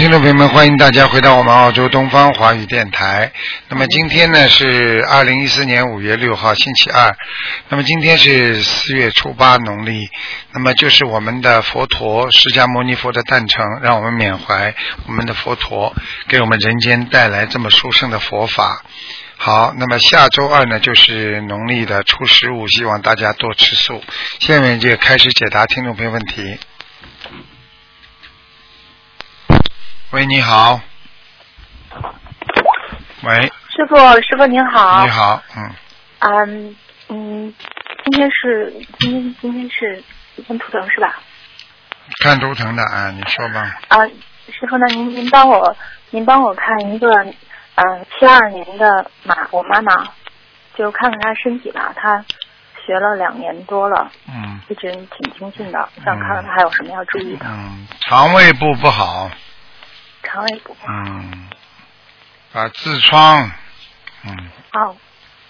听众朋友们，欢迎大家回到我们澳洲东方华语电台。那么今天呢是二零一四年五月六号，星期二。那么今天是四月初八，农历。那么就是我们的佛陀释迦牟尼佛的诞辰，让我们缅怀我们的佛陀，给我们人间带来这么殊胜的佛法。好，那么下周二呢就是农历的初十五，希望大家多吃素。下面就开始解答听众朋友问题。喂，你好。喂，师傅，师傅您好。你好，嗯，嗯嗯，今天是今天今天是看图腾是吧？看图腾的啊，你说吧。啊，师傅那？您您帮我您帮我看一个嗯七二年的马，我妈妈，就看看她身体吧。她学了两年多了，嗯一直挺精进的，想看看她还有什么要注意的。嗯，肠胃部不好，肠胃不好。嗯，啊，痔疮，嗯哦，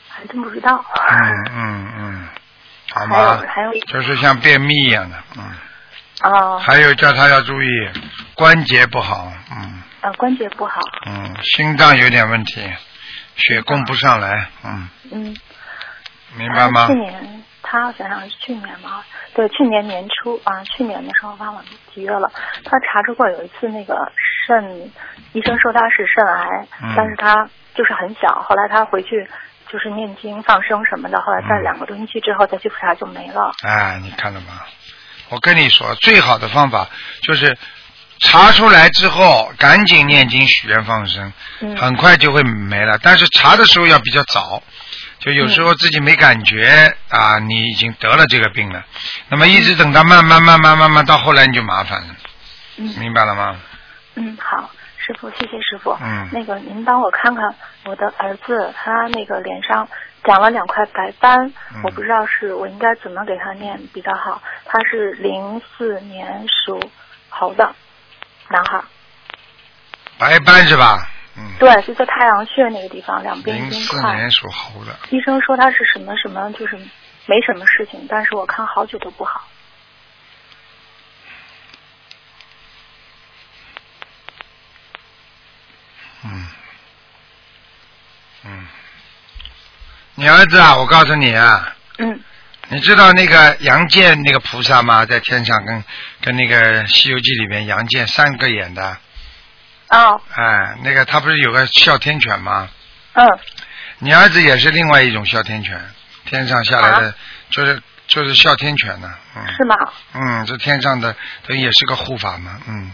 还真不知道。嗯嗯嗯，好吗？还有就是像便秘一样的，嗯，哦，还有叫他要注意关节不好，嗯呃关节不好。嗯，心脏有点问题，血供不上来，嗯，嗯。明白吗去？年他好像是去年嘛，对，去年年初啊，去年的时候忘了几月了。他查出过有一次那个肾，医生说他是肾癌，嗯但是他就是很小。后来他回去就是念经放生什么的，后来在嗯两个多星期之后再去复查就没了。哎，你看了吗？我跟你说，最好的方法就是查出来之后，赶紧念经许愿放生，嗯很快就会没了。但是查的时候要比较早，就有时候自己没感觉、啊，你已经得了这个病了。那么一直等到慢慢慢慢慢慢到后来你就麻烦了，嗯明白了吗？嗯，好，师傅，谢谢师傅。嗯那个您帮我看看我的儿子，他那个脸上长了两块白斑，嗯我不知道是我应该怎么给他念比较好。他是零四年属猴的男孩，白斑是吧？嗯，对，就在太阳穴那个地方，两边零四冰块。年属猴的，医生说他是什么什么，就是没什么事情，但是我看好久都不好。嗯，嗯，你儿子啊，我告诉你啊，嗯，你知道那个杨戬那个菩萨吗？在天上跟跟那个《西游记》里面杨戬三个演的，哦，哎，那个他不是有个哮天犬吗？嗯，你儿子也是另外一种哮天犬，天上下来的，啊就是就是哮天犬呢，嗯是吗？嗯，这天上的等于也是个护法嘛，嗯，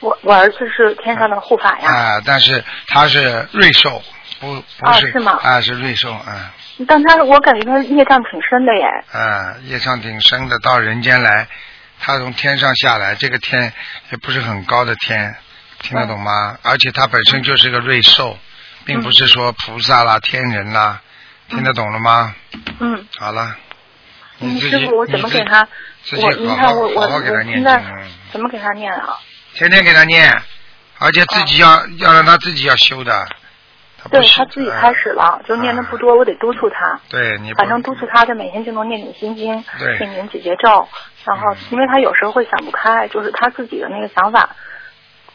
我我儿子是天上的护法呀。啊，但是他是瑞兽，不不是哦是吗啊，是瑞兽，啊。但他我感觉他业障挺深的耶。啊，业障挺深的，到人间来，他从天上下来，这个天也不是很高的天，听得懂吗？而且他本身就是个瑞兽，并不是说菩萨啦、天人啦，听得懂了吗？嗯，好了，师傅，我怎么给他？我您好好看我我我现在怎么给他念啊？天天给他念，而且自己要、要让他自己要修的，他对他自己啊开始了，就念的不多，我得督促他。对你反正督促他，他每天就能念点心经，对念点解结咒。然后嗯，因为他有时候会想不开，就是他自己的那个想法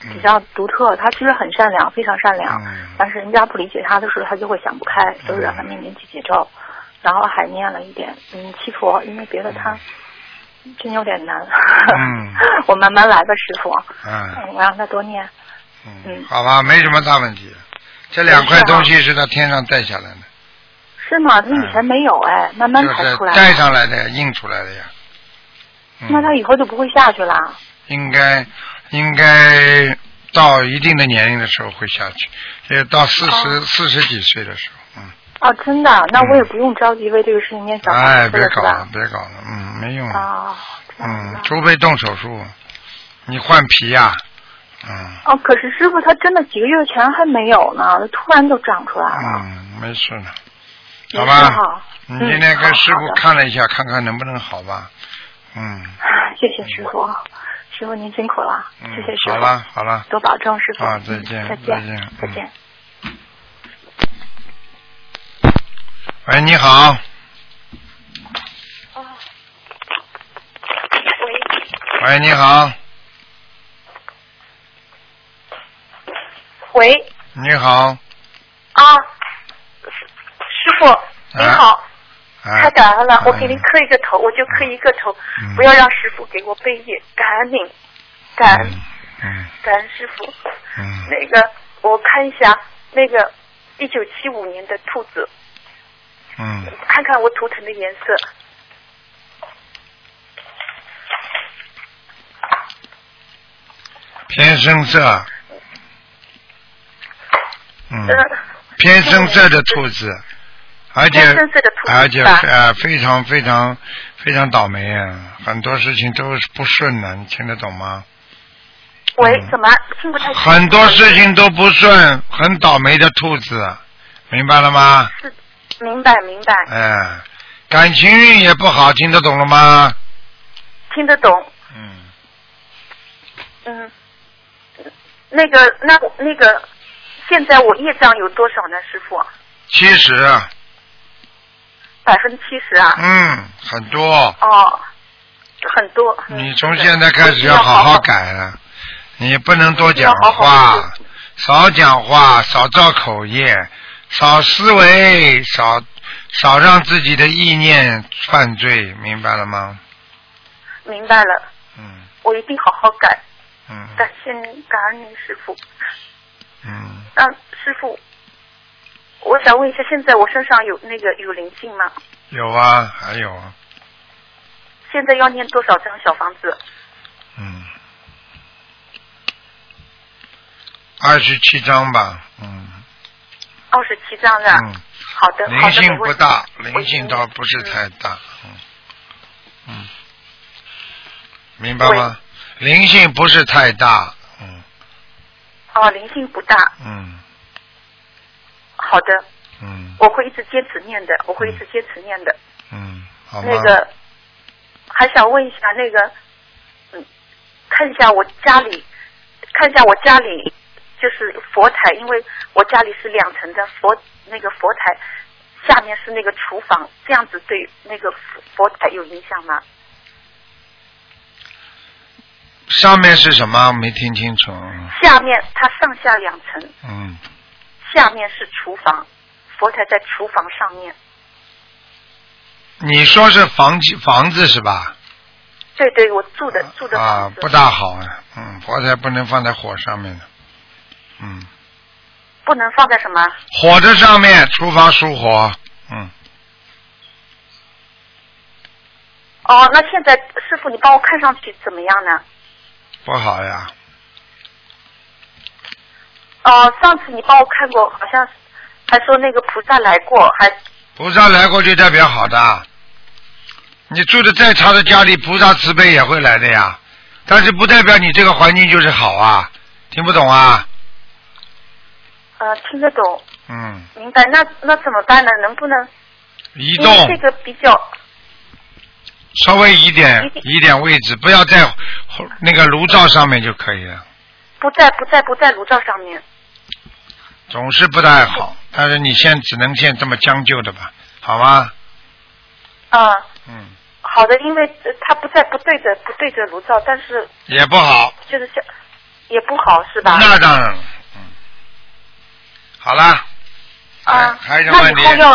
比较独特。他其实很善良，非常善良，嗯但是人家不理解他的时候，他就会想不开，所以让他念点解结咒，然后还念了一点嗯七佛，因为别的他真有点难。嗯 我慢慢来吧，师傅。嗯嗯，我让他多念。嗯嗯，好吧，没什么大问题。这两块东西是他天上带下来的，是吗？他以前没有哎，慢慢就是才出来。带上来的，印出来的呀。嗯那他以后就不会下去啦。应该应该到一定的年龄的时候会下去，也到四十哦。四十几岁的时候，嗯，哦，真的？那我也不用着急为这个事情念小哎，别搞了？，别搞了，嗯，没用，哦，嗯除非动手术，你换皮呀、嗯。哦，可是师傅他真的几个月前还没有呢，突然就长出来了。嗯，没事的，没好吧好你嗯今天跟师傅看了一下，看看能不能好吧，嗯，谢谢师傅，师傅您辛苦了，嗯谢谢师傅。好了好了，多保重，师傅。啊再见嗯再再见。嗯再见。喂，你好，喂，喂你好，喂，你好，啊，师师傅你好，啊太感恩了，我嗯给您磕一个头，我就磕一个头，嗯。不要让师傅给我背业，感恩您，感恩感恩师傅。嗯，那个我看一下，那个一九七五年的兔子，嗯，看看我图腾的颜色。偏深色，嗯，呃，偏深色的兔子，而且而且呃非常非常非常倒霉啊，很多事情都是不顺的，你听得懂吗？喂嗯，怎么听不太清？很多事情都不顺，很倒霉的兔子，明白了吗？是，明白明白，哎，感情运也不好，听得懂了吗？听得懂。嗯，嗯，那个那那个，现在我业障有多少呢，师傅？七十，百分之七十啊？嗯，很多。哦，很多。嗯你从现在开始要要好好好改了，你不能多讲话，少讲话，少造口业，少思维，少少让自己的意念犯罪，明白了吗？明白了，嗯我一定好好改。嗯感谢您，感恩您师傅。嗯，那师傅，我想问一下，现在我身上有那个有灵性吗？有啊，还有啊，现在要念多少张小房子？嗯，二十七张吧，嗯。二十七张是吧？嗯，好的，好灵性不大，灵性倒不是嗯太大，嗯。嗯，明白吗？灵性不是太大，嗯。哦，灵性不大。嗯好的，嗯我会一直坚持念的，我会一直坚持念的。嗯，好吗？那个，还想问一下那个，嗯，看一下我家里，看一下我家里就是佛台，因为我家里是两层的佛，那个佛台下面是那个厨房，这样子对那个佛佛台有影响吗？上面是什么？没听清楚。下面它上下两层，嗯，下面是厨房，佛台在厨房上面。你说是房房子是吧？对对，我住的住的啊不大好啊。嗯，佛台不能放在火上面的。嗯，不能放在什么？火的上面，厨房属火。嗯，哦，那现在师傅，你帮我看上去怎么样呢？不好呀。哦，上次你帮我看过，好像还说那个菩萨来过，还菩萨来过就代表好的。你住的再差的家里，菩萨慈悲也会来的呀。但是不代表你这个环境就是好啊，听不懂啊？呃听得懂，嗯，明白。那那怎么办呢？能不能移动这个比较稍微移点移点位置，不要在那个炉灶上面就可以了。不在不在不在炉灶上面？总是不太好，但是你现只能现这么将就的吧，好吗？啊、嗯，好的，因为呃它不在不对着不对着炉灶，但是也不好，就是像也不好是吧？那当然了。嗯，好啦，啊，还还有什么那问题？以后要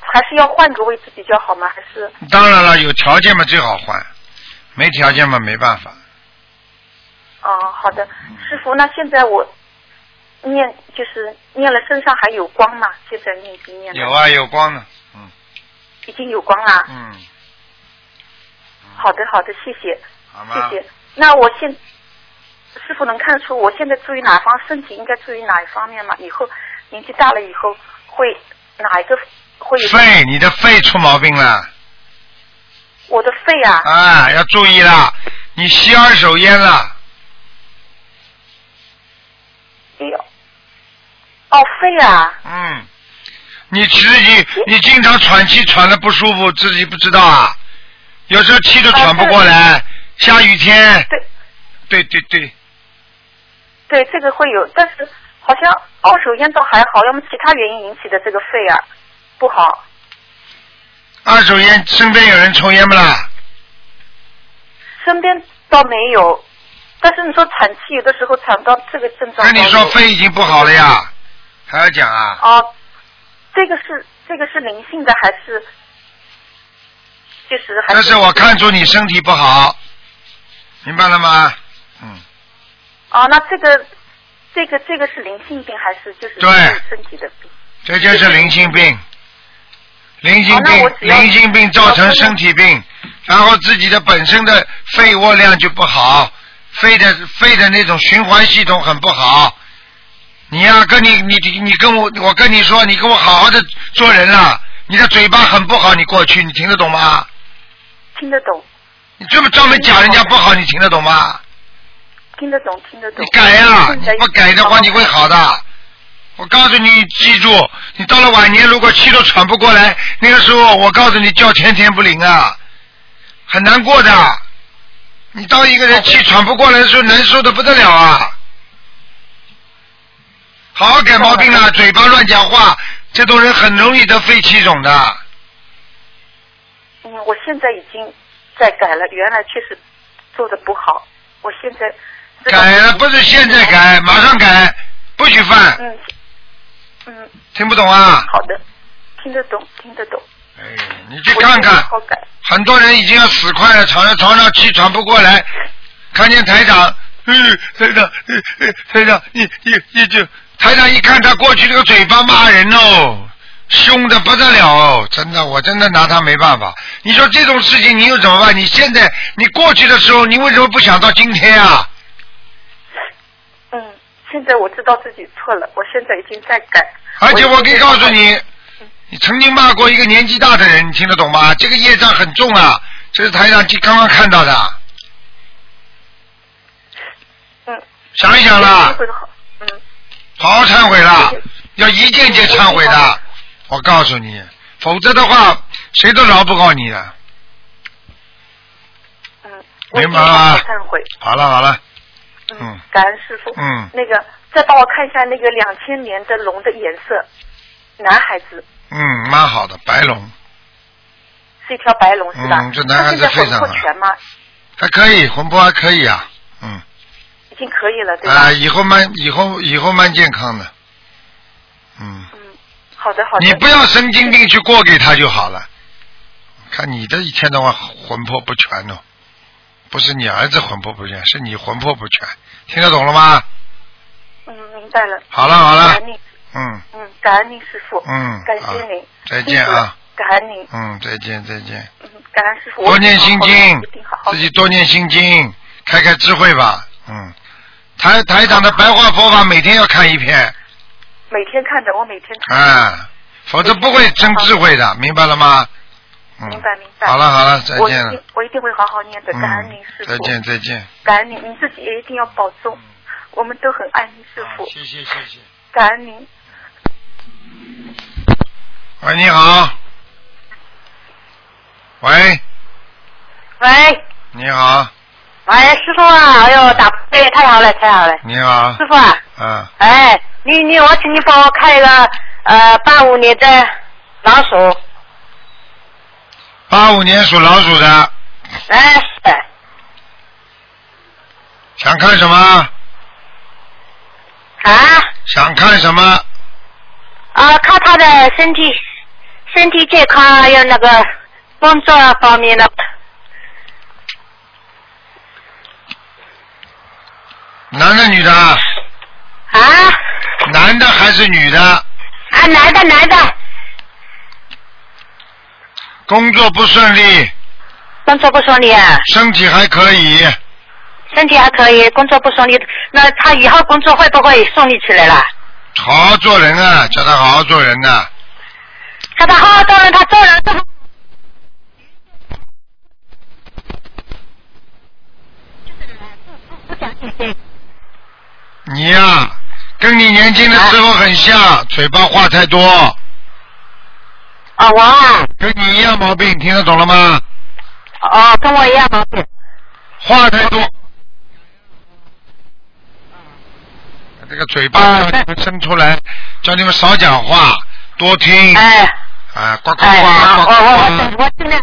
还是要换个位置比较好吗？还是当然了，有条件嘛最好换，没条件嘛没办法。哦，好的，师傅，那现在我念就是念了身上还有光吗？现在念经念的有啊，有光呢，嗯已经有光啦。嗯，好的，好的，谢谢？谢谢。那我现师傅能看出我现在注意哪方身体应该注意哪一方面吗？以后年纪大了以后会哪一个会有？肺，你的肺出毛病了我的肺啊，啊，要注意了，你吸二手烟了，哎呦，哦，肺啊，嗯，你自己你经常喘气喘的不舒服，自己不知道啊，有时候气都喘不过来，下雨天，对对对对，对，这个会有，但是好像二手烟倒还好，要么其他原因引起的这个肺啊不好。二手烟身边有人抽烟不啦？身边倒没有，但是你说喘气有的时候喘到这个症状。那你说肺已经不好了呀，还要讲啊？哦，这个是这个是灵性的还是？就是还是但是我看出你身体不好，明白了吗？嗯，哦，那这个这个这个是灵性病还是就是对身体的病？这就是灵性病，灵性病，灵性病造成身体病，然后自己的本身的肺窝量就不好，肺的肺的那种循环系统很不好。你呀、跟你你你你跟我我跟你说，你跟我好好的做人了，你的嘴巴很不好，你过去你听得懂吗？听得懂，你这么专门讲人家不好，你听得懂吗？听得懂，听得懂。你改呀、你不改的话你会好的。我告诉你，记住，你到了晚年如果气都喘不过来，那个时候我告诉你叫天天不灵啊，很难过的。你当一个人气喘不过来的时候，难受的不得了啊。好好改毛病了，嘴巴乱讲话，这种人很容易得肺气肿的。嗯，我现在已经在改了，原来确实做的不好，我现在改了不是现在改，马上改，不许犯，嗯嗯，听不懂啊？好的，听得懂，听得懂。哎，你去看看我好，好改。很多人已经要死快了，躺在床上气喘不过来，看见台长，嗯，台长，嗯嗯台长，你你你就台长一看他过去这个嘴巴骂人哦，凶的不得了哦，真的，我真的拿他没办法。你说这种事情你又怎么办？你现在你过去的时候，你为什么不想到今天啊？嗯，现在我知道自己错了，我现在已经在改。而且我可以告诉你，你曾经骂过一个年纪大的人，你听得懂吗？这个业障很重啊，这是台上刚刚看到的，嗯，想一想啦。会好。嗯，好好忏悔了，要一件件忏悔的。我告诉你，否则的话，谁都饶不过你的。嗯，明白了忏悔。好了好了，嗯嗯，感恩师傅。嗯那个，再帮我看一下那个两千年的龙的颜色，男孩子嗯，蛮好的，白龙是一条白龙是吧？嗯这男孩子非常吗？还可以，魂魄还可以啊，经可以了，对吧？啊，以后蛮以后以后蛮健康的，嗯，嗯，好的好的。你不要神经病去过给他就好了。看你这一天到晚魂魄不全哦，不是你儿子魂魄不全，是你魂魄不全，听得懂了吗？嗯，明白了。好了好了嗯嗯，感恩您师傅。嗯，感谢您。再见啊。感恩您，嗯，再见再见。嗯，感恩师傅。多念心经自己多念心经，开开智慧吧。嗯，台台长的白话佛法每天要看一篇，每天看的，我每天看。啊，否则不会增智慧的，明白了吗？嗯，明白明白。好了好了，再见了我一定。会好好念的，感恩您师嗯，傅。再见再见。感恩您，你自己也一定要保重。我们都很爱您师傅，谢谢谢谢。感恩您。喂，你好。喂，喂你好，喂，师傅啊，哎呦，打哎，太好了，太好了，你好师，傅啊，嗯，哎，你你我请你帮我看一个呃八五年的老鼠，八五年属老鼠的，哎是，想看什么？啊想看什么？啊，看他的身体身体健康，还有那个工作方面的，男的女的？啊？男的还是女的？啊男的男的，工作不顺利，工作不顺利啊，身体还可以，身体还可以，工作不顺利，那他以后工作会不会顺利起来了？好好做人啊，叫他好好做人呐、叫他好好做人，他做人都你呀、跟你年轻的时候很像，嘴巴话太多，啊我啊，跟你一样毛病，听得懂了吗？哦跟我一样毛病。话太多。这个嘴巴啊叫你们伸出来，叫你们少讲话，多听。哎啊，呱呱呱，呱我我呱呱。我我尽量。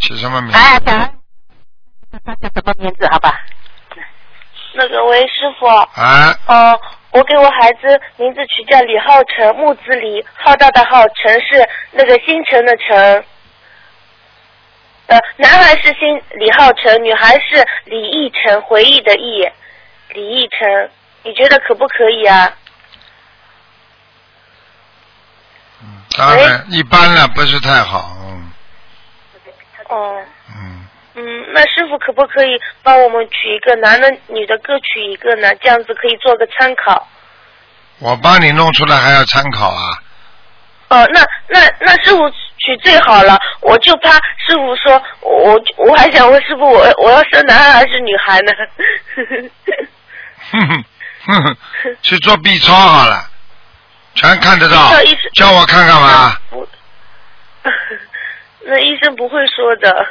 起什么名？哎，讲他叫什么名字？好吧？那个喂，师傅，哎，呃，我给我孩子名字取叫李浩成，木子李，浩大的浩，成是那个星辰的辰。呃，男孩是姓李浩成，女孩是李义成，回忆的忆，李义成，你觉得可不可以啊？嗯，当然一般了，不是太好。嗯哦、嗯，嗯，那师傅可不可以帮我们取一个男的、女的各取一个呢？这样子可以做个参考。我帮你弄出来还要参考啊？哦，那那那师傅取最好了，我就怕师傅说，我我还想问师傅，我我要生男孩还是女孩呢？哼哼哼哼，去做 B 超好了，全看得到。叫我看干嘛？不，那医生不会说的。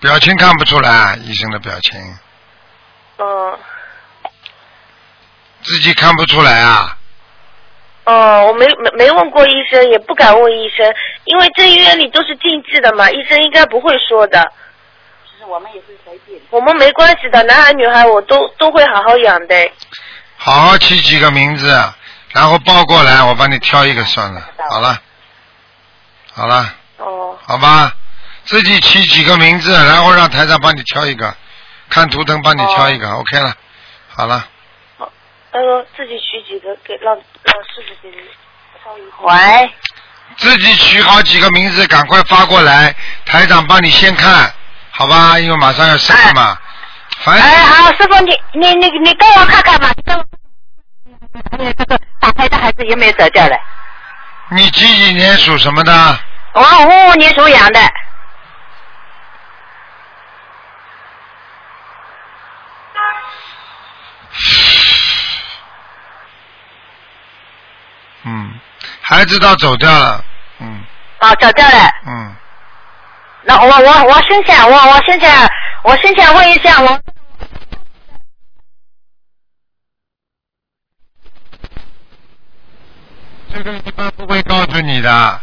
表情看不出来，医生的表情哦自己看不出来啊。哦，我没没没问过医生，也不敢问医生，因为这医院里都是禁忌的嘛，医生应该不会说的。其实我们也是随便。我们没关系的，男孩女孩我都都会好好养的。好好起几个名字，然后报过来，我帮你挑一个算了。好了，好了，哦。好吧，自己起几个名字，然后让台长帮你挑一个，看图腾帮你挑一个、o k 了，好了，那个自己取几个给让让师傅给你。喂，自己取好几个名字，赶快发过来，台长帮你先看，好吧？因为马上要生了嘛。反哎，好，师傅，你你你你给我看看吧。还有这个打胎的孩子有没有走掉了？你几几年属什么的？我五五年属羊的。嗯，孩子倒走掉了，嗯哦，走掉了。嗯，那我我我先想，我我先想，我先想问一下，我这个一般不会告诉你的。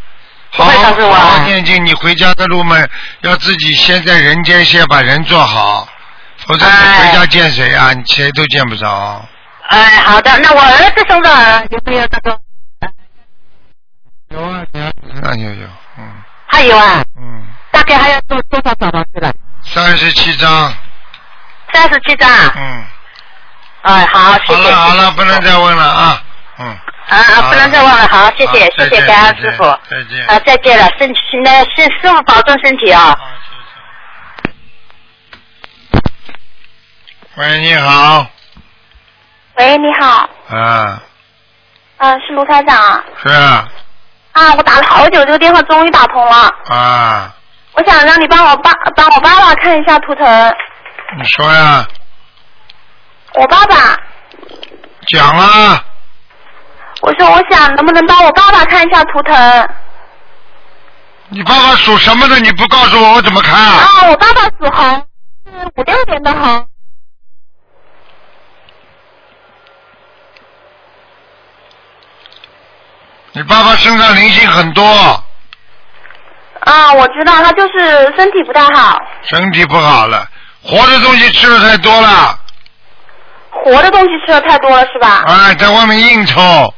不好好会告诉我好好念经，你回家的路嘛，要自己先在人间先把人做好，否则你哎回家见谁啊？你谁都见不着。哎，好的，那我儿子身上有没有这个？有啊，你儿子身上有有，嗯还有啊，嗯，大概还要多多少找到去了？三十七张，三十七张。嗯，哎，好，谢谢。好了好了，不能再问了啊，嗯。啊啊，不能再忘了，好，谢谢好，谢谢，感恩师傅。再见啊，再见了，身体那师师傅保重身体啊。好，谢谢。喂，你好，喂，你好，啊，啊、是卢台长是啊，啊，我打了好久，这个电话终于打通了。啊，我想让你帮我爸帮我爸爸看一下图腾。你说呀，我爸爸，讲啊，我想能不能帮我爸爸看一下图腾？你爸爸属什么的？你不告诉我，我怎么看啊？啊，我爸爸属猴，是五六年的猴。你爸爸身上灵性很多，啊，我知道他就是身体不太好，身体不好了，活的东西吃的太多了，活的东西吃的太多了是吧？哎，在外面应酬，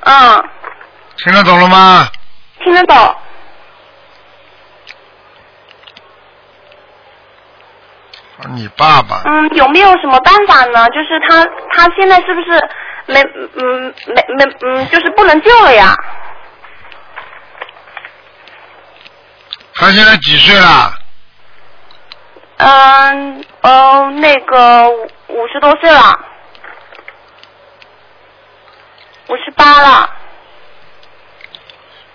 嗯，听得懂了吗？听得懂。你爸爸，嗯，有没有什么办法呢？就是他他现在是不是没嗯没没嗯就是不能救了呀？他现在几岁了？嗯呃那个五五十多岁了，五十八了。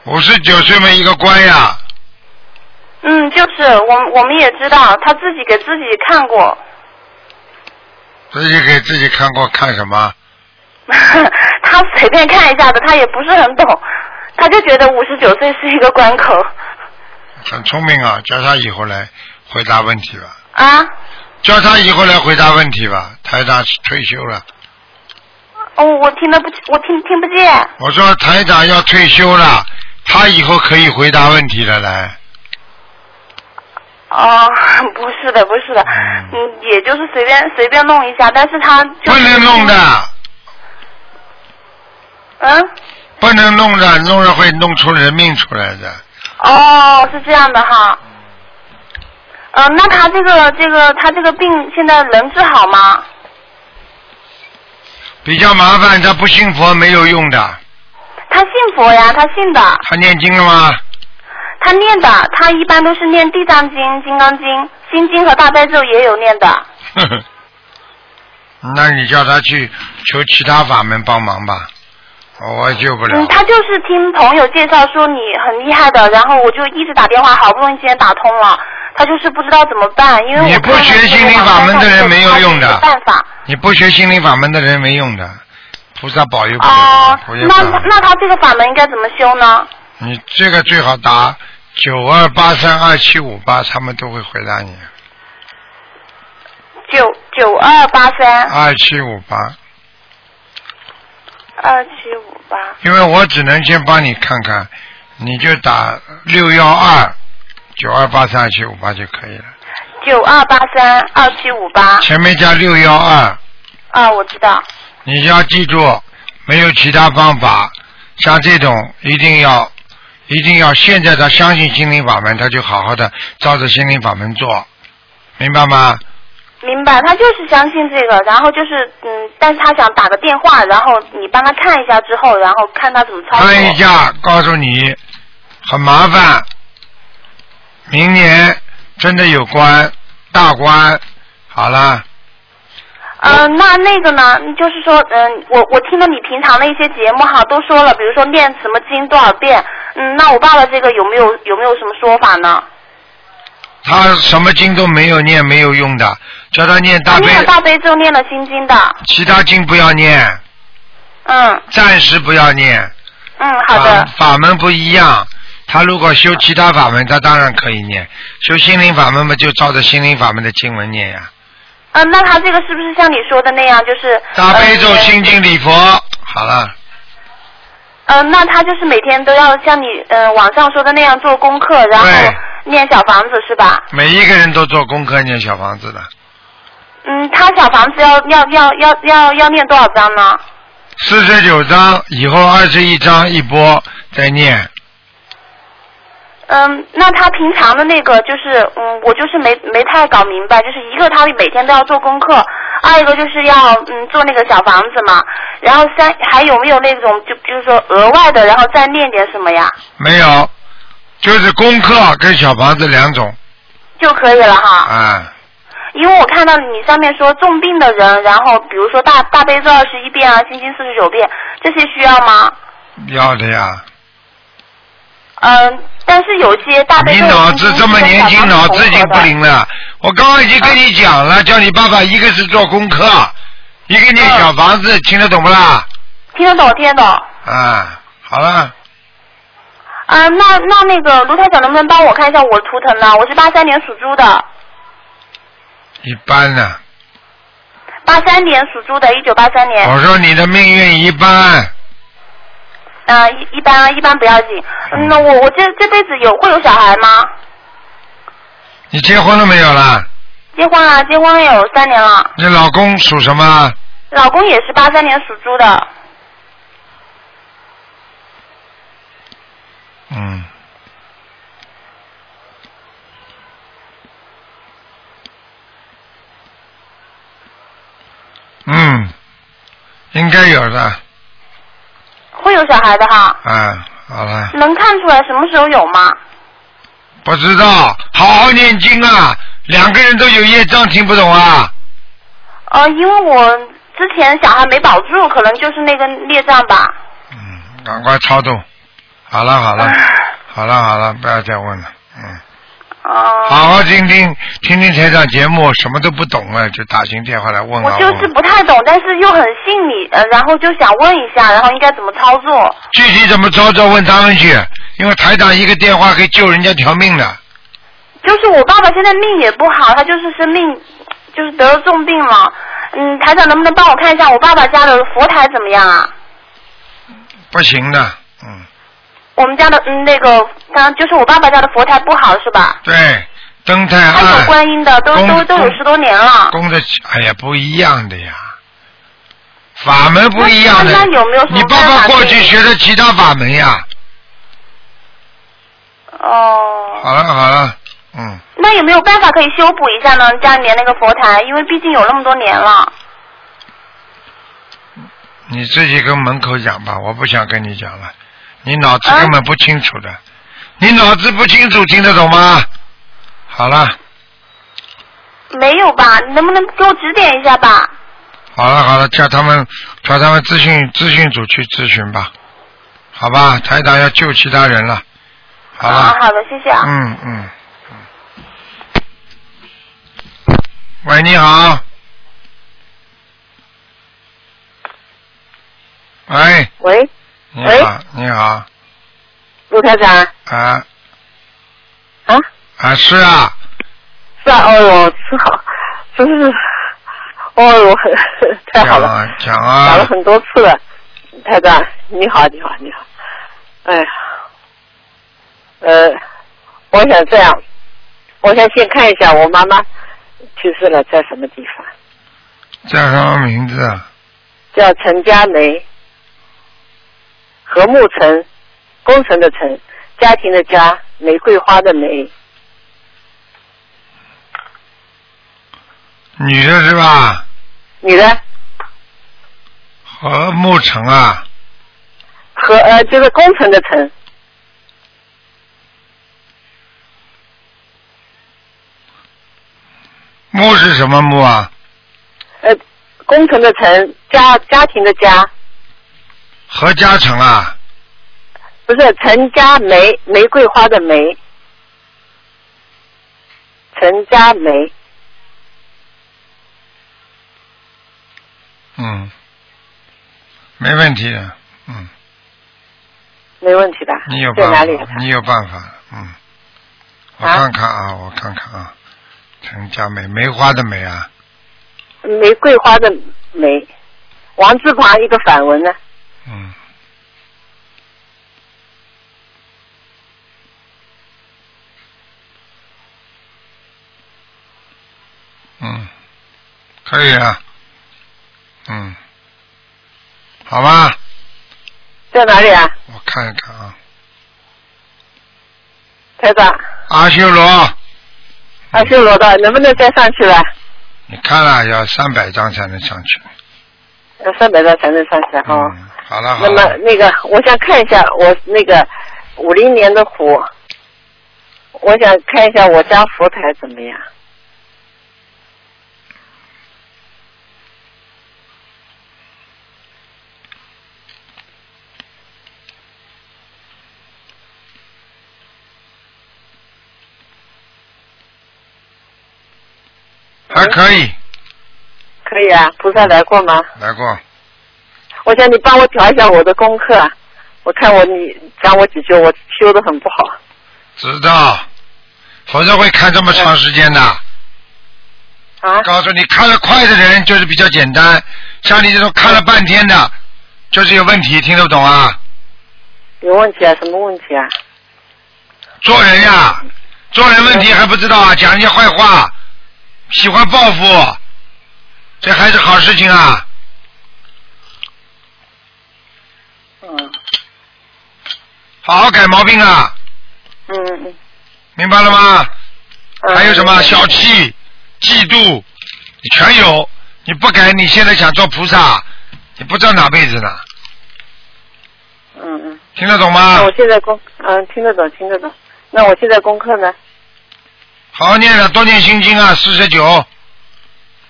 五十九岁没一个官呀，嗯，就是我们我们也知道，他自己给自己看过，自己给自己看过看什么？他随便看一下的，他也不是很懂，他就觉得五十九岁是一个关口很聪明啊，叫他以后来回答问题吧。啊。叫他以后来回答问题吧。台长退休了，哦，我听得不，我听听不见。我说台长要退休了，他以后可以回答问题了来。哦，不是的，不是的，嗯嗯，也就是随便随便弄一下，但是他就不能弄的，嗯，不能弄的，弄了会弄出人命出来的。哦，是这样的哈。呃，那他这个这个他这个病现在能治好吗？比较麻烦，他不信佛没有用的。他信佛呀，他信的，他念经了吗？他念的，他一般都是念地藏经、金刚经、心经和大悲咒也有念的。呵呵，那你叫他去求其他法门帮忙吧，我救不了嗯，。他就是听朋友介绍说你很厉害的，然后我就一直打电话，好不容易今天打通了，他就是不知道怎么办，因为我你不学心灵法门的人没有用的办法。你不学心灵法门的人没用的，菩萨保佑不哦了，菩萨那。那他这个法门应该怎么修呢？你这个最好打九二八三二七五八，他们都会回答你。九九二八三二七五八，二七五八。因为我只能先帮你看看，你就打六幺二九二八三二七五八就可以了，九二八三二七五八前面加六幺二，啊，我知道。你要记住，没有其他方法，像这种一定要。一定要现在他相信心灵法门，他就好好的照着心灵法门做，明白吗？明白，他就是相信这个，然后就是嗯，但是他想打个电话，然后你帮他看一下之后，然后看他怎么操作。看一下，告诉你，很麻烦。明年真的有关大关，好了，嗯、那那个呢？就是说，嗯，我我听了你平常的一些节目哈，都说了，比如说念什么经多少遍，嗯，那我爸爸这个有没有有没有什么说法呢？他什么经都没有念，没有用的，叫他念大悲他念了，大悲咒，念了心经的，其他经不要念，嗯暂时不要念。嗯，好的，法法门不一样，他如果修其他法门，他当然可以念；修心灵法门嘛，就照着心灵法门的经文念呀。嗯，那他这个是不是像你说的那样，就是大悲咒、呃心经、礼佛，好了，嗯，那他就是每天都要像你嗯、呃、网上说的那样做功课，然后念小房子是吧？每一个人都做功课念小房子的。嗯，他小房子要要要要要要念多少章呢？四十九章以后二十一章一波再念，嗯，那他平常的那个就是嗯，我就是没没太搞明白，就是一个他每天都要做功课，二一个就是要嗯做那个小房子嘛，然后三还有没有那种就比如说额外的，然后再练点什么呀？没有，就是功课跟小房子两种就可以了哈。嗯。因为我看到你上面说重病的人，然后比如说大大悲咒二十一遍啊，心经四十九遍，这些需要吗？要的呀，嗯，但是有些大悲咒你脑子这么年轻，脑子已经不灵了。我刚刚已经跟你讲了，叫你爸爸一个是做功课，一个念小房子，听得懂不啦？听得懂，听得懂。啊，好了，啊，那那那个卢台长能不能帮我看一下我图腾呢？我是八三年属猪的，一般呢。八三年属猪的，一九八三年。我说你的命运一般，嗯、一一般一般不要紧。嗯那我我这这辈子有会有小孩吗？你结婚了没有啦？结婚啊，结婚有三年了，你老公属什么？老公也是八三年属猪的。嗯。嗯，应该有的，会有小孩的哈，嗯，好了，能看出来什么时候有吗？不知道，好好念经啊，两个人都有业障，听不懂啊？呃，因为我之前小孩没保住，可能就是那个孽障吧。嗯，赶快超度，好了好了，好了好了，不要再问了，嗯。哦、好好听听听听台长节目，什么都不懂啊，就打进电话来问啊我就是。不太懂，但是又很信你，呃，然后就想问一下，然后应该怎么操作？具体怎么操作问他们去，因为台长一个电话可以救人家条命的。就是我爸爸现在命也不好，他就是生病，就是得了重病了。嗯，台长能不能帮我看一下我爸爸家的佛台怎么样啊？不行的，嗯，我们家的嗯那个，刚就是我爸爸家的佛台不好是吧？对，灯太他有，观音的，都都都有十多年了。供的起，哎呀，不一样的呀，法门不一样的。那那有没有你爸爸过去学的其他法门呀？哦。好了好了，嗯，那有没有办法可以修补一下呢？家里面那个佛台，因为毕竟有那么多年了。你自己跟门口讲吧，我不想跟你讲了，你脑子啊根本不清楚的，你脑子不清楚，听得懂吗？好了没有吧？你能不能给我指点一下吧？好了好了，叫他们叫他们咨询咨询组去咨询吧，好吧，台长要救其他人了，好了。啊，好的，谢谢啊。嗯嗯嗯。喂，你好。喂，喂，你好，你好，陆台长。啊。啊，啊是啊，是啊，哦哟，是好，真是，哦哟，太好了，讲啊。讲了，很多次了，台长，你好，你好，你好，哎呀，呃，我想这样，我想先看一下我妈妈去世了，在什么地方？叫什么名字啊？叫陈佳梅，和睦陈，工程的程，家庭的家，玫瑰花的玫，女的是吧？女的。和沐橙啊，和呃就是工程的程，木是什么木啊？呃工程的程，家家庭的家，何嘉诚啊？不是陈佳梅，玫瑰花的梅，陈佳梅，嗯，没问题的，嗯，没问题吧？你有办？法，你有办法，嗯，我啊看看啊，我看看啊，陈佳梅，梅花的梅啊，玫瑰花的梅，王字旁一个反文呢？嗯。嗯，可以啊，嗯，好吧，在哪里啊？我看一看啊，台长，阿修罗，阿修罗的能不能再上去了？你看了要三百张才能上去，要三百张才能上去哦。嗯，好了好那么，那个，我想看一下我那个五零年的虎，我想看一下我家佛台怎么样？还可以，可以啊，菩萨来过吗？来过，我想你帮我调一下我的功课啊，我看我你讲我几句，我修的很不好。知道，否则会看这么长时间的。啊，告诉你，看得快的人就是比较简单，像你这种看了半天的，就是有问题，听得懂啊？有问题啊？什么问题啊？做人呀，做人问题还不知道啊，讲人家坏话，喜欢报复，这还是好事情啊？嗯好好改毛病啊，嗯嗯嗯。明白了吗？嗯还有什么小气、嫉妒，你全有。你不改，你现在想做菩萨，你不知道哪辈子呢？嗯嗯。听得懂吗那我？现在功嗯听得懂听得懂。那我现在功课呢？好好念了，多念心经啊，四十九。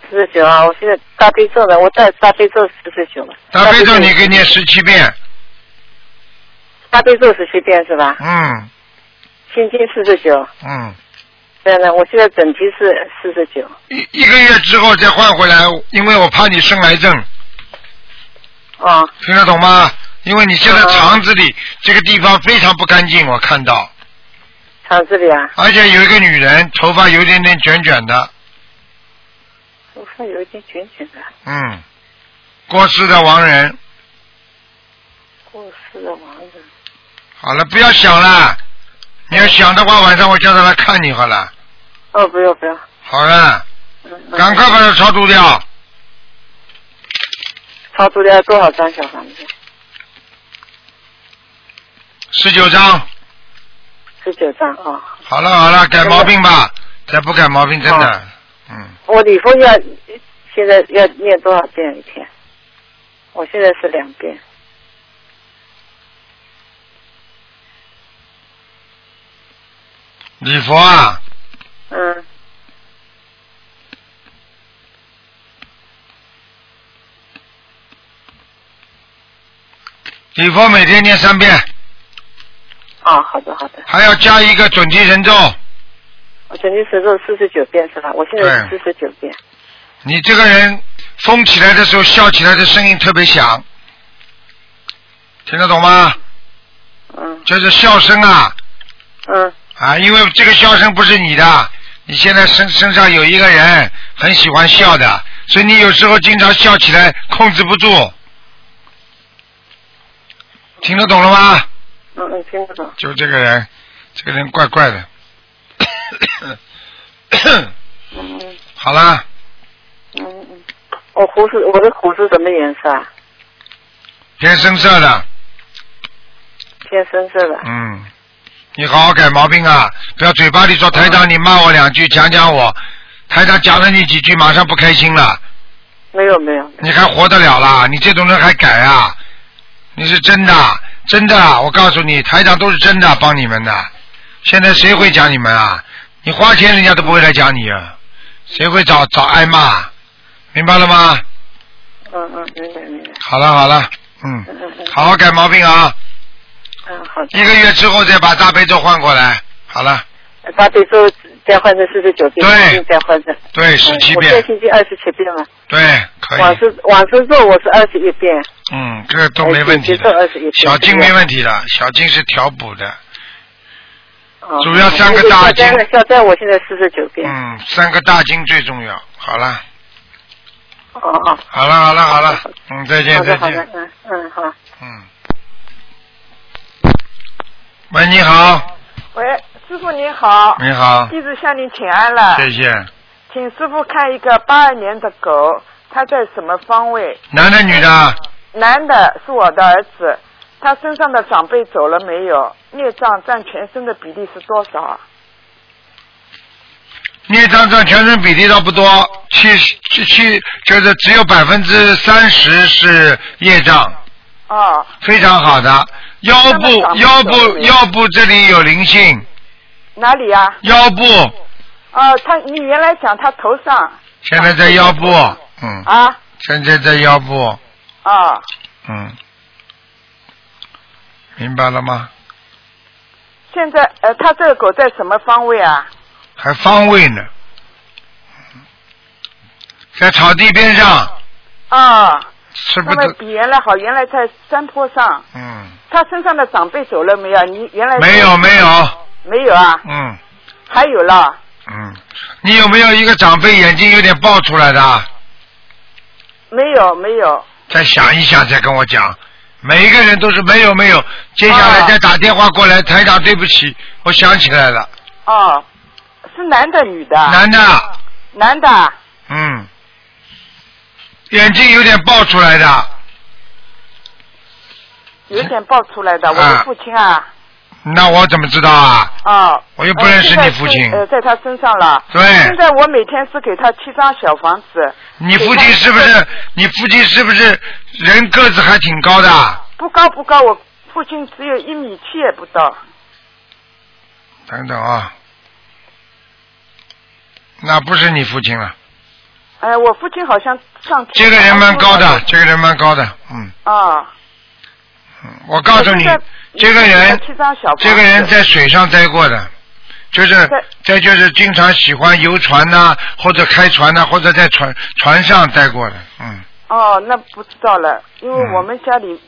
四十九啊，我现在大悲咒呢，我带大悲咒四十九了。大悲咒你可以念十七遍，大悲咒十七遍是吧？嗯。心经四十九，嗯，对呢，我现在整体是四十九。一一个月之后再换回来，因为我怕你生癌症，哦，听得懂吗？因为你现在嗯肠子里这个地方非常不干净，我看到，肠子里啊，而且有一个女人头发有一点点卷卷的，头发有一点卷卷的，嗯，过世的亡人，过世的亡人。好了，不要想了。你要想的话，晚上我叫他来看你好了。哦，不要不要，好了，赶快把它超度掉。超度掉多少张小房子？十九张。十九张啊、哦。好了好了，改毛病吧，再不改毛病真的，嗯，我礼佛要现在要念多少遍一天？我现在是两遍。礼佛啊，嗯，礼佛每天念三遍，啊，好的好的。还要加一个准提神咒。我准提神咒四十九遍是吧？我现在是四十九遍。你这个人疯起来的时候，笑起来的声音特别响，听得懂吗？嗯就是笑声啊嗯啊，因为这个笑声不是你的，你现在身身上有一个人很喜欢笑的，所以你有时候经常笑起来控制不住。听得懂了吗？嗯嗯，听得懂。就这个人，这个人怪怪的。嗯 好啦，嗯嗯。我胡子我的胡子什么颜色啊？偏深色的，偏深色的。嗯，你好好改毛病啊！不要嘴巴里说台长，你骂我两句，讲讲我，台长讲了你几句，马上不开心了，没有没有。你还活得了啦？你这种人还改啊？你是真的，真的，我告诉你，台长都是真的帮你们的。现在谁会讲你们啊？你花钱人家都不会来讲你啊，谁会找找挨骂？明白了吗？嗯嗯，明白明白。好了好了，嗯。好好改毛病啊！嗯，好的。一个月之后再把大悲咒换过来。好了，大悲咒再换成四十九遍，对再换成。对，十七遍，星期二十七遍了，对，可以，往生往生咒我是二十一遍，嗯，这个都没问题的。21遍小经没问题的，小经是调补的，哦主要三个大经消灾呢消灾我现在四十九遍。嗯，三个大经最重要。好了，哦哦。好了，好了，好了，嗯，再见，再好的好的见，，嗯嗯好。嗯。喂，你好，喂，师傅你好，你好，弟子向您请安了，谢谢。请师傅看一个八二年的狗，它在什么方位？男的女的？男的是我的儿子，他身上的长辈走了没有？孽障占全身的比例是多少啊？孽障占全身比例倒不多，七七七就是只有百分之三十是业障，哦，非常好的。腰部腰部腰部这里有灵性，哪里呀、腰部。哦，他你原来讲他头上。现在在腰部，嗯，啊。现在在腰部，啊，嗯，明白了吗？现在呃，他这个狗在什么方位啊？还方位呢，在草地边上，啊，是不是？比原来好，原来在山坡上。嗯，他身上的长辈走了没有？你原来没有没有，没有啊？嗯。还有了，嗯，你有没有一个长辈眼睛有点爆出来的？没有没有。再想一想，再跟我讲。每一个人都是没有没有，接下来哦再打电话过来，台长对不起，我想起来了，哦，是男的女的？男的，男的，嗯，眼睛有点爆出来的，有点爆出来的，我啊的父亲啊，那我怎么知道啊？啊，我又不认识呃你父亲呃，在他身上了。对现在我每天是给他七张小房子，你父亲是不是？你父亲是不是人个子还挺高的？不高不高，我父亲只有一米七也不到。等等啊，那不是你父亲了。哎，我父亲好像上这个人蛮高的，这个人蛮高的，嗯啊。嗯，我告诉你这个人这个人在水上待过的，就是在这就是经常喜欢游船呐、或者开船呐、或者在船船上待过的，嗯，哦，那不知道了，因为嗯。我们家里，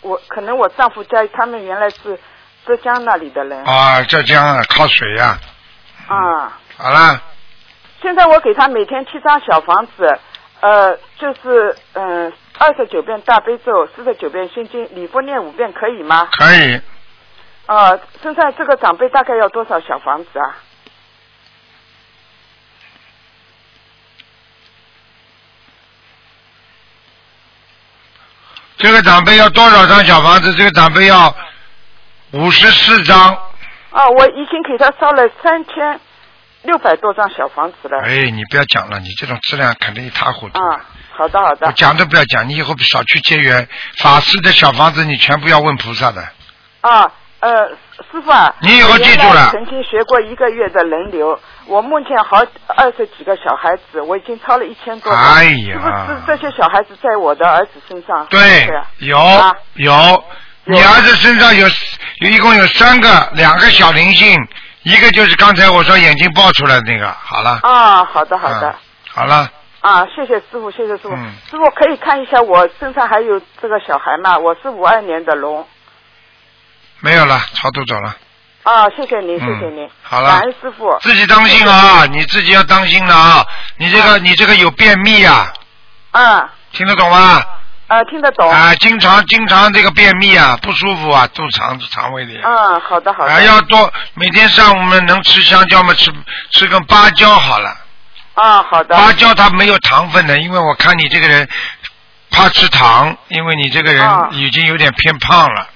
我可能我丈夫家他们原来是浙江那里的人。啊，浙江啊，靠水呀、啊。好了，现在我给他每天七张小房子，呃，就是嗯二十九遍大悲咒，四十九遍心经，礼佛念五遍可以吗？可以，啊，身上这个长辈大概要多少小房子啊？这个长辈要多少张小房子？这个长辈要五十四张。啊，我已经给他烧了三千六百多张小房子了。哎，你不要讲了，你这种质量肯定一塌糊涂。啊，好的好的我。讲都不要讲，你以后少去结缘。法师的小房子你全部要问菩萨的。啊，呃，师傅啊，你以后记住了曾经学过一个月的人流，我目前好二十几个小孩子，我已经超了一千多个。哎是不呀是，这些小孩子在我的儿子身上？对有啊有，你儿子身上有有一共有三个，两个小灵性，一个就是刚才我说眼睛爆出来的那个。好了。啊，好的好的。嗯好了，啊，谢谢师傅，谢谢师傅。嗯师傅可以看一下我身上还有这个小孩吗？我是五二年的龙。没有了，超度走了。啊，谢谢您，谢嗯谢您。好了感恩师傅。自己当心啊！你自己要当心了啊！你这个你这个有便秘啊，啊，听得懂吗？啊，听得懂。啊，经常经常这个便秘啊，不舒服啊，肚肠肠胃里。嗯，好的好的。啊要多每天上午们能吃香蕉吗吃吃根芭蕉好了。啊，好的。芭蕉它没有糖分的，因为我看你这个人怕吃糖，因为你这个啊人已经有点偏胖了。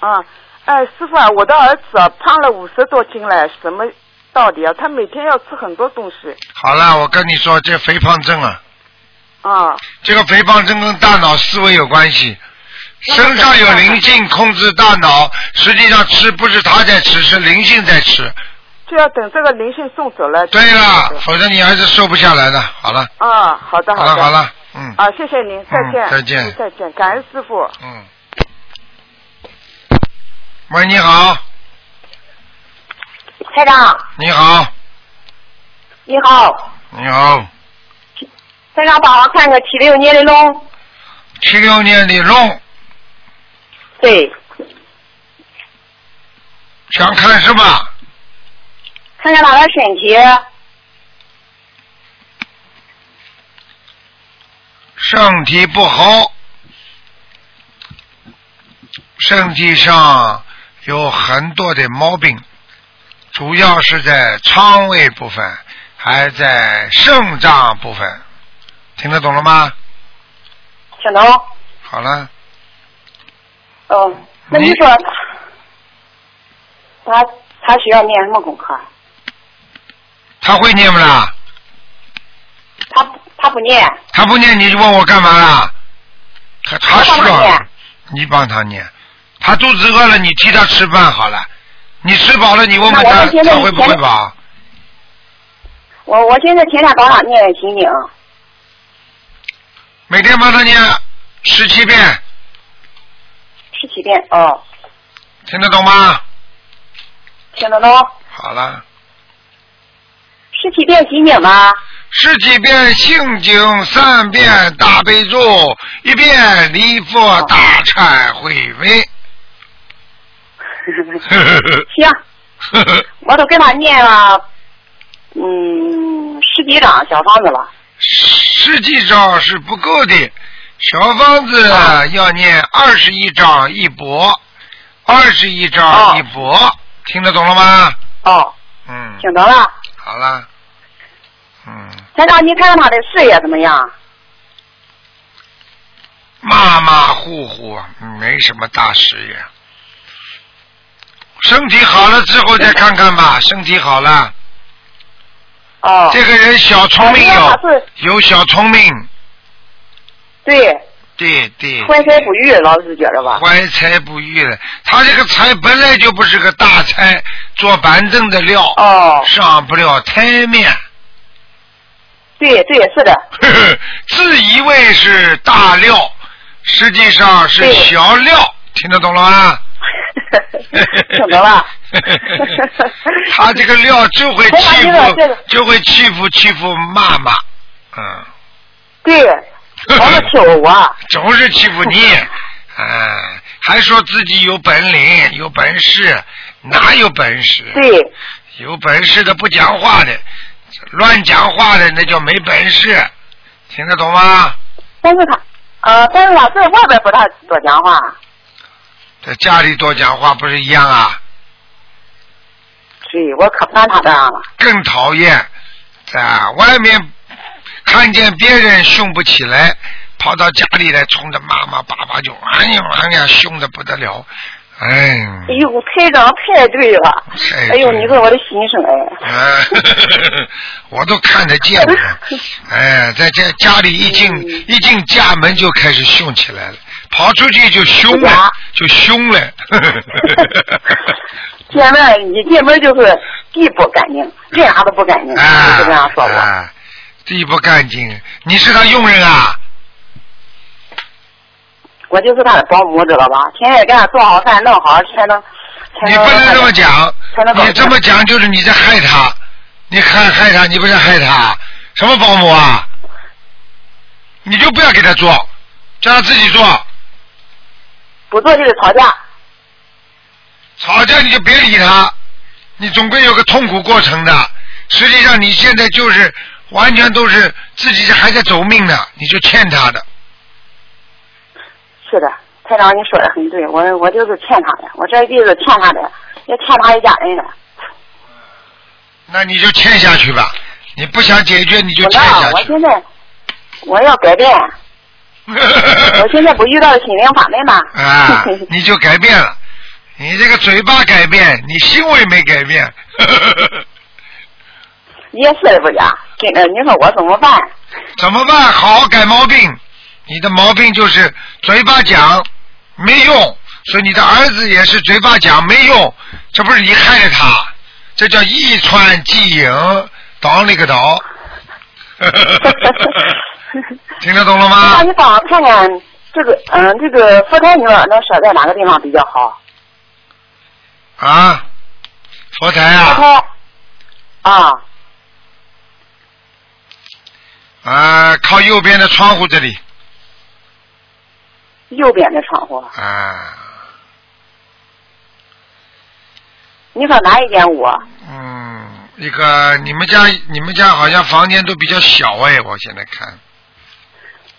啊，哎，师傅啊，我的儿子啊胖了五十多斤了，什么道理啊？他每天要吃很多东西。好了，我跟你说，这肥胖症啊，啊这个肥胖症跟大脑思维有关系。身上有灵性控制大脑，实际上吃不是他在吃，是灵性在吃。就要等这个灵性送走了。对了，否则你儿子瘦不下来的。好了，啊，好的的。好了，好了，嗯啊，谢谢您，再见。嗯再见嗯再见，感恩师傅。嗯。喂，你好，台长，你好，你好，你好，台长帮我看个七六年的龙。七六年的龙，对，想看什么？看看他的身体。身体不好，身体上有很多的毛病，主要是在肠胃部分，还在肾脏部分，听得懂了吗？听懂？好了，哦，那你说他他需要念什么功课？他会念不啦？他不他不念。他不念你就问我干嘛啦？他他需要你帮他念，他肚子饿了，你替他吃饭好了。你吃饱了，你问问他他会不会饱？我我现在天天帮他念心经，每天帮他念十七遍，十七遍。哦，听得懂吗？听得懂？好了，十七遍心经吗？十几遍心经，三遍大悲咒，一遍礼佛大忏悔文。行，我都给他念了，嗯，十几张小房子了。十几张是不够的，小房子啊要念二十一章一博，二十一章哦一波，听得懂了吗？哦，嗯，听懂了。好了，嗯，台长，你看看他的事业怎么样？马马虎虎，没什么大事业。身体好了之后再看看吧，身体好了，哦，这个人小聪明有有小聪明，对，对对，怀才不遇，老是觉得吧？怀才不遇了。他这个财本来就不是个大财，做板凳的料，哦，上不了台面，对对，是的，自以为是大料，实际上是小料，听得懂了吗？听 懂了。他这个料就会欺负，就会欺负欺负妈妈，嗯，对，老是欺负我。总是欺负你，啊，还说自己有本领、有本事，哪有本事？对，有本事的不讲话的，乱讲话的那叫没本事，听得懂吗？但是他，呃，但是他在外边不大多讲话。在家里多讲话不是一样啊？对，我可烦他这样了。更讨厌在！外面看见别人凶不起来，跑到家里来，冲着妈妈、爸爸就哎呀哎呀，凶的不得了。哎，哎呦，台长太对了！太哎呦，你说我的心声哎。哎，我都看得见了。哎，在家家里一进嗯一进家门就开始凶起来了，跑出去就凶了，就凶了。见面一进门就是地不干净，这啥都不干净，啊，就这样说我。啊地不干净，你是他佣人啊？我就是他的保姆，知道吧？天天给他做好饭，弄好才能。才你不能这么讲你这么讲就是你在害他，你害害他，你不是害他？什么保姆啊？你就不要给他做，叫他自己做。不做就是吵架。吵架你就别理他，你总归有个痛苦过程的。实际上你现在就是完全都是自己还在走命呢，你就欠他的。是的，台长你说的很对，我我就是欠他的，我这一辈子欠他的，也欠他一家人的。那你就欠下去吧，你不想解决你就，欠下去。我现在我要改变，我现在不遇到心灵法门吗？啊，你就改变了，你这个嘴巴改变，你行为没改变。也是不假，你说我怎么办？怎么办？好好改毛病。你的毛病就是嘴巴讲没用，所以你的儿子也是嘴巴讲没用，这不是你害了他，这叫一传即影，倒那个倒。听得懂了吗那吗？你帮我看看这个，嗯，这个佛台女儿能设在哪个地方比较好？啊，佛台佛啊，台啊，啊，靠右边的窗户这里右边的窗户。啊，你说哪一间屋？嗯，那个你们家你们家好像房间都比较小哎，我现在看。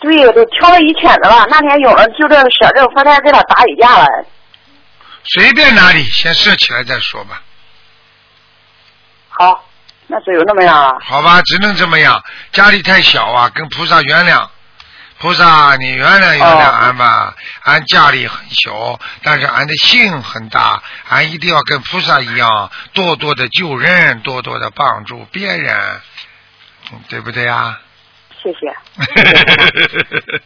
对，都挑了一圈子了。那天有人就这个设这个佛台给他打一架了。随便哪里，先设起来再说吧，好，那只有那么样了。好吧？只能这么样，家里太小啊，跟菩萨原谅，菩萨你原谅原谅哦俺吧，俺家里很小，但是俺的心很大，俺一定要跟菩萨一样，多多的救人，多多的帮助别人，嗯对不对呀、谢谢。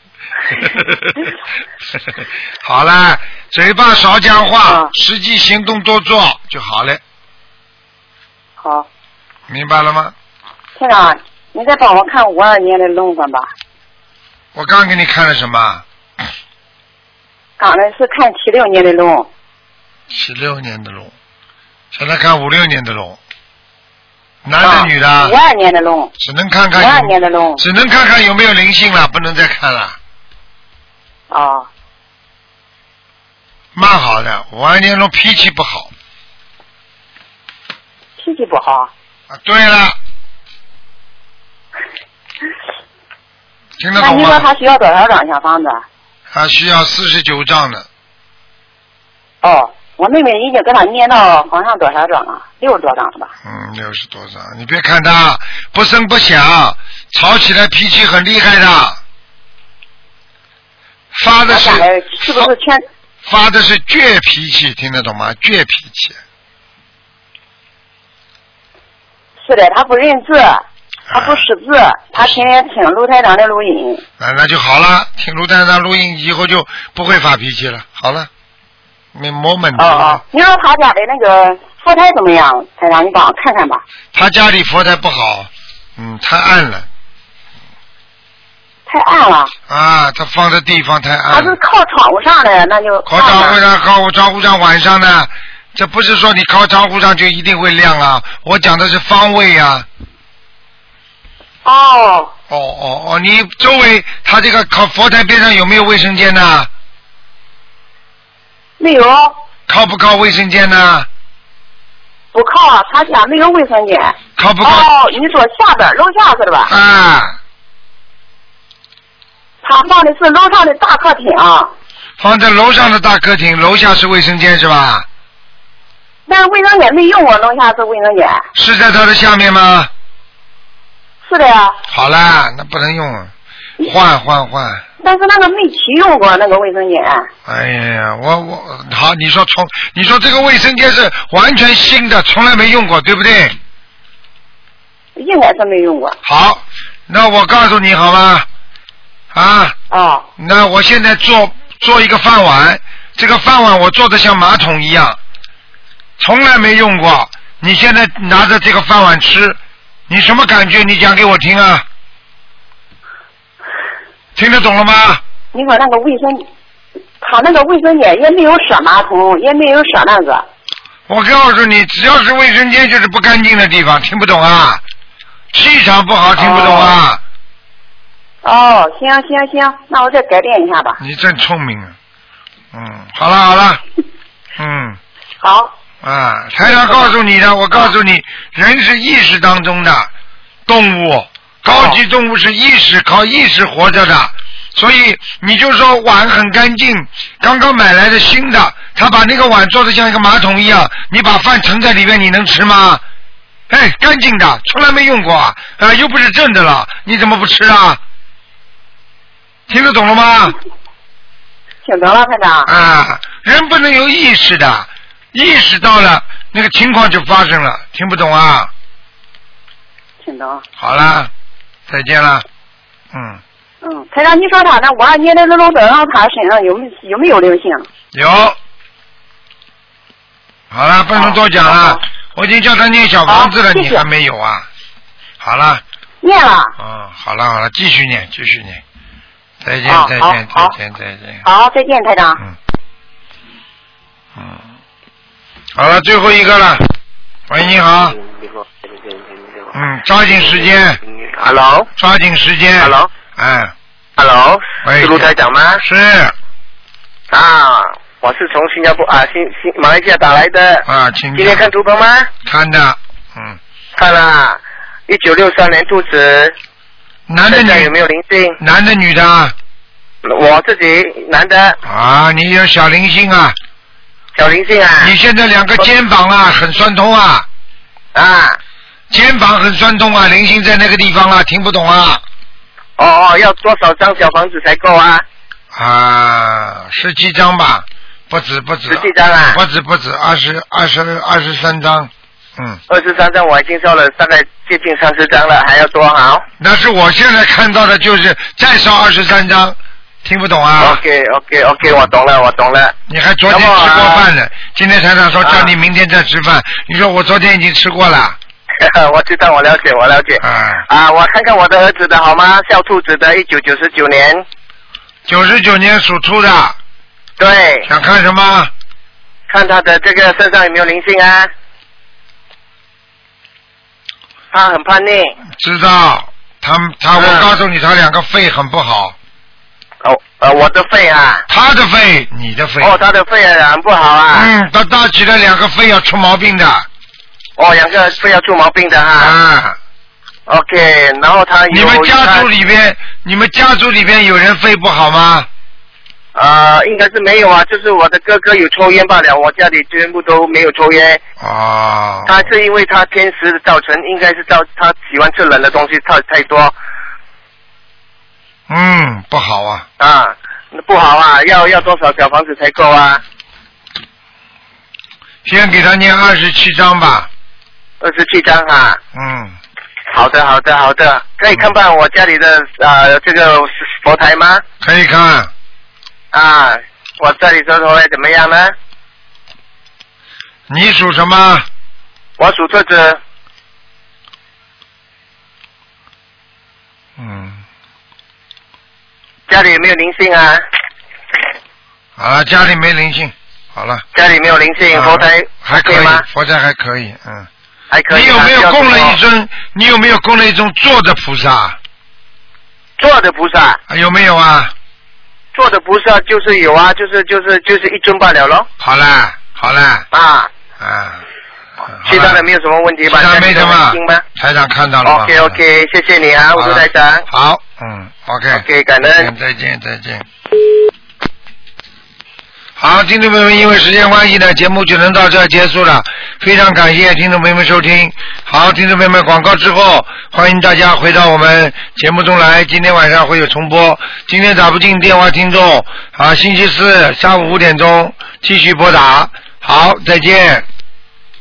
好了，嘴巴少讲话，啊实际行动多做就好了，好，明白了吗？台长，你再帮我看五二年的龙吧吧。我刚给你看了什么？刚才是看七六年的龙，七六年的龙，现在看五六年的龙，男啊的女的五？二年的龙，只能看看五二年的龙。只能看看有没有灵性了，不能再看了。哦，蛮好的，五二年龙脾气不好脾气不好。啊。对了，听得那你说懂吗？他需要多少张小房子？他需要四十九张的，哦，我妹妹已经给他念到好像多少张了？六十多张了吧？嗯，六十多张。你别看他不声不响，吵起来脾气很厉害的，发的是是不是全？发的是倔脾气，听得懂吗？倔脾气。是的，他不认字，他不识字，他天天听卢台长的录音。啊，那就好了。听卢台长录音以后就不会发脾气了。好了，没没问题哦了。哦，你说他家的那个佛台怎么样？台长，你帮我看看吧。他家里佛台不好，嗯，太暗了太暗了，啊，他放的地方太暗他是。靠窗户上的，那就靠窗户上，靠窗户上晚上呢，这不是说你靠窗户上就一定会亮啊。我讲的是方位啊。哦，哦哦哦，你周围他这个靠佛台边上有没有卫生间呢？没有，靠不靠卫生间呢？不靠，他家没有卫生间。靠不靠？哦，你说下边楼下是吧？啊，他放的是楼上的大客厅。放在楼上的大客厅，楼下是卫生间是吧？但是卫生间没用过，弄下这卫生间。是在它的下面吗？是的呀，好啦，那不能用了，换换换。但是那个没启用过那个卫生间。哎呀，我我好，你说从你说这个卫生间是完全新的，从来没用过，对不对？应该是没用过。好，那我告诉你好吗？啊，哦，那我现在做做一个饭碗，这个饭碗我做的像马桶一样，从来没用过。你现在拿着这个饭碗吃，你什么感觉？你讲给我听啊！听得懂了吗？你说那个卫生，他那个卫生间也没有设马桶，也没有设那个。我告诉你，只要是卫生间就是不干净的地方，听不懂啊？气场不好，听不懂啊？哦，行行行，那我再改变一下吧。你真聪明啊！嗯，好了好了，嗯。好。啊，台长告诉你的，我告诉你，人是意识当中的动物，高级动物是意识，靠意识活着的。所以你就说碗很干净，刚刚买来的新的，他把那个碗做的像一个马桶一样，你把饭盛在里面，你能吃吗？哎，干净的，从来没用过啊，啊，又不是正的了，你怎么不吃啊？听得懂了吗？听懂了。啊，人不能有意识的，意识到了，那个情况就发生了，听不懂啊？听懂。好了，再见了，嗯，嗯，台长，你说他那五二年的那龙灯上，他身上有没有没有灵性？有。好了，不能多讲了，我已经叫他念小房子了，你还没有啊？好了。念了。嗯，好了好了，继续念，继续念。再见再见再见再见。好，再见，台长。嗯嗯，好了，最后一个了。喂，你好。嗯，抓紧时间。Hello。抓紧时间。Hello。哎。Hello，喂是卢台长吗？是。啊，我是从新加坡啊新新马来西亚打来的。啊，请今天看图腾吗？看的，嗯。看了，一九六三年兔子。男的女有没有灵性？男的女的啊？我自己男的。啊，你有小灵性啊。小灵性啊。你现在两个肩膀啊很酸痛啊。啊。肩膀很酸痛啊，灵性在那个地方啊，听不懂啊。哦哦，要多少张小房子才够啊？啊，十七张吧，不止不止。十七张啊不止不止，二十二十二十三张，嗯。二十三张我已经烧了大概接近三十张了，还要多好？那是我现在看到的就是再烧二十三张，听不懂啊？OK OK OK，我懂了，我懂了。你还昨天吃过饭呢，今天台长说叫你明天再吃饭，你说我昨天已经吃过了。我知道，我了解，我了解。啊。啊，我看看我的儿子的好吗？小兔子的，一九九十九年。九十九年属兔的。对。想看什么？看他的这个身上有没有灵性啊？他很叛逆。知道，他他，我告诉你，他两个肺很不好。我的肺啊。他的肺，你的肺。哦，他的肺很不好啊。嗯，他大起来两个肺要出毛病的。哦，两个肺要出毛病的哈。啊。OK，然后他有你们家族里边，你们家族里边有人肺不好吗？呃，应该是没有啊，就是我的哥哥有抽烟罢了，我家里全部都没有抽烟。哦。他是因为他偏食造成，应该是造他喜欢吃冷的东西太太多嗯，不好啊。啊，不好啊，要要多少小房子才够啊？先给他念二十七章吧。二十七张啊。嗯。好的，好的，好的，可以看看我家里的呃这个佛台吗？可以看。啊，我这里这佛台怎么样呢？你属什么？我属兔子。嗯。家里有没有灵性啊？好了，家里没灵性，好了。家里没有灵性，啊佛台还可以吗？，佛台还可以，嗯。还可以啊。你有没有供了一尊？你有没有供了一尊坐的菩萨？坐的菩萨？啊有没有啊？坐的菩萨就是有啊，就是就是就是一尊罢了喽。好啦，好啦。啊。啊。其他的没有什么问题吧？其他没什么台长看到了吧 OK OK，谢谢你啊，吴好了台长。好，嗯，OK。OK，感恩。再见，再见。好，听众朋友们，因为时间关系呢，节目就能到这儿结束了。非常感谢听众朋友们收听。好，听众朋友们，广告之后，欢迎大家回到我们节目中来。今天晚上会有重播。今天打不进电话，听众啊，星期四下午五点钟继续拨打。好，再见。